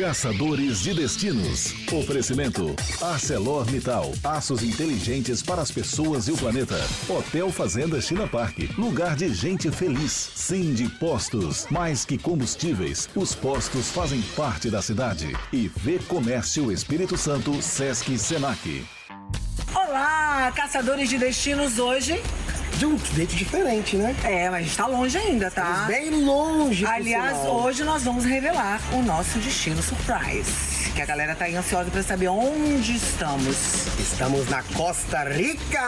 Caçadores de Destinos. Oferecimento. ArcelorMittal. Aços inteligentes para as pessoas e o planeta. Hotel Fazenda China Park. Lugar de gente feliz. Sim de Postos. Mais que combustíveis, os postos fazem parte da cidade. E V Comércio Espírito Santo, Sesc Senac. Olá, caçadores de destinos hoje. De um jeito diferente, né? É, mas a gente tá longe ainda, tá? Estamos bem longe. Aliás, hoje nós vamos revelar o nosso destino surprise. Que a galera tá aí ansiosa pra saber onde estamos. Estamos na Costa Rica.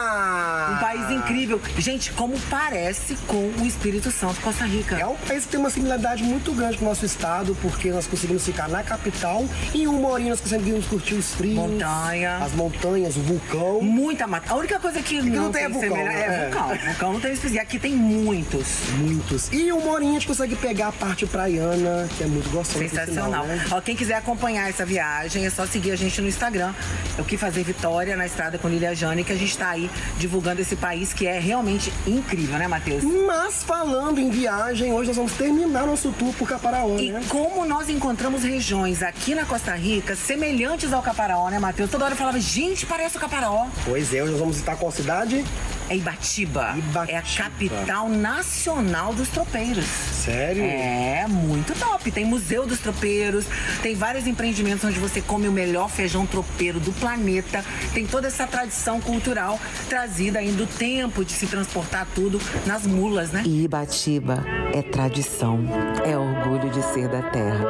Um país incrível. Gente, como parece com o Espírito Santo, Costa Rica. É um país que tem uma similaridade muito grande com o nosso estado, porque nós conseguimos ficar na capital e em uma horinha nós conseguimos curtir os frios. Montanha. As montanhas, o vulcão. Muita mata. A única coisa que, não tem é vulcão, semelha- é é. vulcão. Vulcão não tem. Aqui tem muitos. Muitos. E em uma horinha a gente consegue pegar a parte praiana, que é muito gostosa. Sensacional. sinal, né? Ó, quem quiser acompanhar essa viagem, é só seguir a gente no Instagram. Eu que fazer Vitória na estrada com Lilia Jane, que a gente tá aí divulgando esse país que é realmente incrível, né, Matheus? Mas falando em viagem, hoje nós vamos terminar nosso tour por Caparaó, E né? como nós encontramos regiões aqui na Costa Rica semelhantes ao Caparaó, né, Matheus? Toda hora eu falava, gente, parece o Caparaó. Pois é, hoje nós vamos visitar qual cidade? É Ibatiba. Ibatiba. É a capital nacional dos tropeiros. Sério? É, muito top. Tem Museu dos Tropeiros, tem vários empreendimentos onde você come o melhor feijão tropeiro do planeta. Tem toda essa tradição cultural trazida aí do tempo de se transportar tudo nas mulas, né? E Ibatiba é tradição, é orgulho de ser da terra.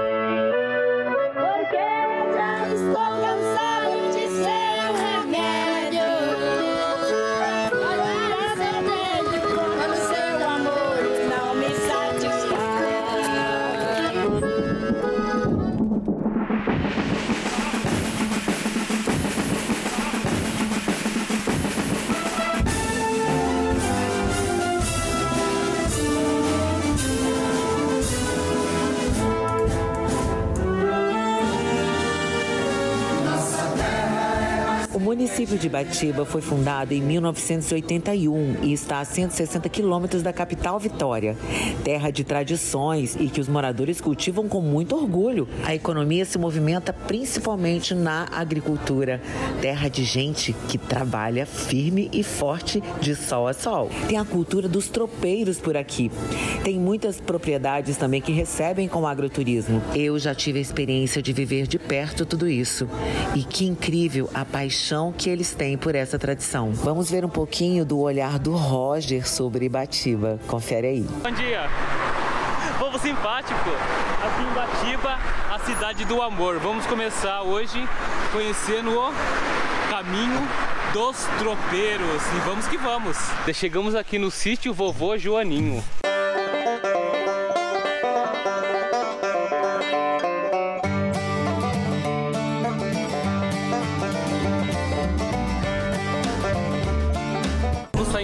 Porque já estou município de Ibatiba foi fundado em 1981 e está a 160 quilômetros da capital Vitória. Terra de tradições e que os moradores cultivam com muito orgulho. A economia se movimenta principalmente na agricultura. Terra de gente que trabalha firme e forte de sol a sol. Tem a cultura dos tropeiros por aqui. Tem muitas propriedades também que recebem com agroturismo. Eu já tive a experiência de viver de perto tudo isso. E que incrível a paixão que eles têm por essa tradição. Vamos ver um pouquinho do olhar do Roger sobre Ibatiba. Confere aí. Bom dia! Povo simpático! Aqui em Batiba, a cidade do amor. Vamos começar hoje conhecendo o caminho dos tropeiros. E vamos que vamos! Chegamos aqui no sítio Vovô Joaninho.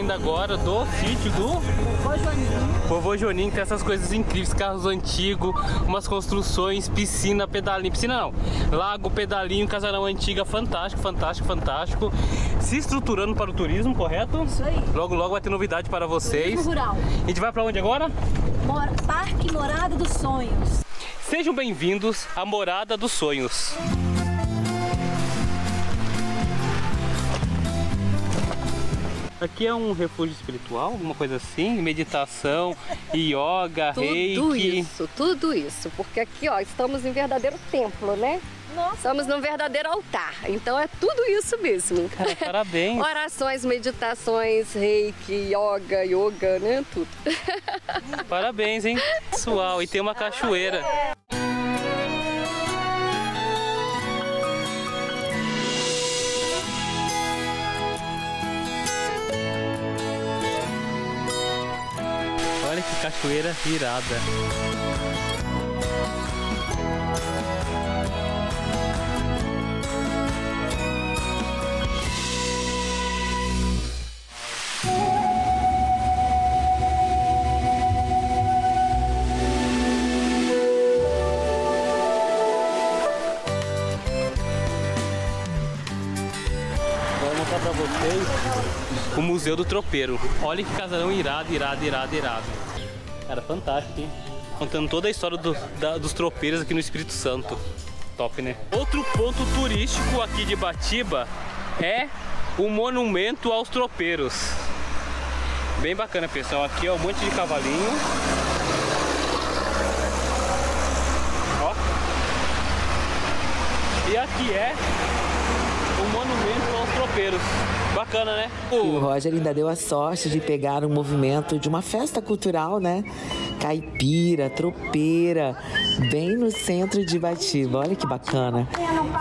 Saindo agora do sítio do Vovô Joninho. Vovô Joninho tem essas coisas incríveis, carros antigos, umas construções, piscina, pedalinho, piscina não, lago, pedalinho, casarão antiga, fantástico, fantástico, fantástico. Se estruturando para o turismo, correto? Isso aí. Logo, logo vai ter novidade para vocês. Turismo rural. A gente vai para onde agora? Mora- Parque Morada dos Sonhos. Sejam bem-vindos à Morada dos Sonhos. Aqui é um refúgio espiritual, alguma coisa assim? Meditação, yoga, Tudo reiki. isso, tudo isso. Porque aqui, ó, estamos em verdadeiro templo, né? Nossa. Estamos num verdadeiro altar. Então é tudo isso mesmo. Cara, parabéns. Orações, meditações, reiki, yoga, yoga, né? Tudo. Parabéns, hein? Pessoal, e tem uma cachoeira. Cachoeira irada. O Museu do Tropeiro. Olha que casarão irado, irado, irado, irado. Cara, fantástico, hein? Contando toda a história do- da- dos tropeiros aqui no Espírito Santo. top, né? Outro ponto turístico aqui de Batiba é o monumento aos tropeiros. Bem bacana, pessoal. Aqui é um monte de cavalinho. Ó. E aqui é monumento aos tropeiros. Bacana, né? E o Roger ainda deu a sorte de pegar um movimento de uma festa cultural, né? Caipira, tropeira, bem no centro de Batiba. Olha que bacana.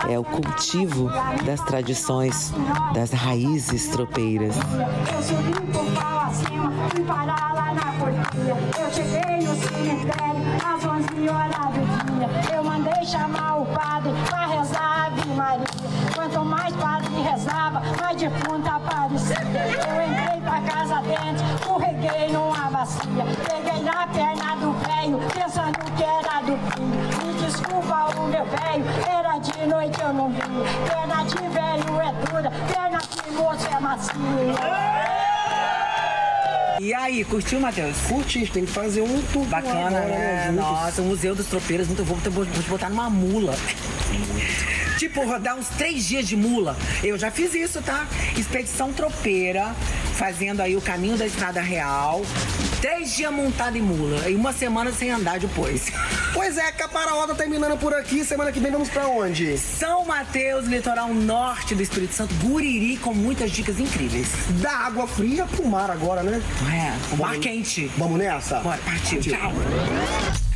É o cultivo das tradições, das raízes tropeiras. Eu subi com pau acima, fui parar lá na portinha. Eu cheguei no cemitério às 11 horas do dia. Eu mandei chamar o padre pra rezar mais defunta aparecia. Eu entrei pra casa dentro, escorreguei numa bacia. Peguei na perna do velho, pensando que era do filho. Me desculpa o meu velho, era de noite eu não vi. Perna de velho é dura, perna de moço é macia. E aí, curtiu, Matheus? Curti, tem que fazer um tour Bacana, agora, né? juntos. Nossa, o Museu dos Tropeiros, muito bom. Vou vou te botar numa mula. Tipo, rodar uns três dias de mula. Eu já fiz isso, tá? Expedição tropeira, fazendo aí o caminho da Estrada Real. Três dias montado em mula. E uma semana sem andar depois. Pois é, Caparaó tá terminando por aqui. Semana que vem vamos pra onde? São Mateus, litoral norte do Espírito Santo, Guriri, com muitas dicas incríveis. Da água fria pro mar agora, né? É, o mar quente. Vamos nessa? Bora, partiu. Partiu. Tchau.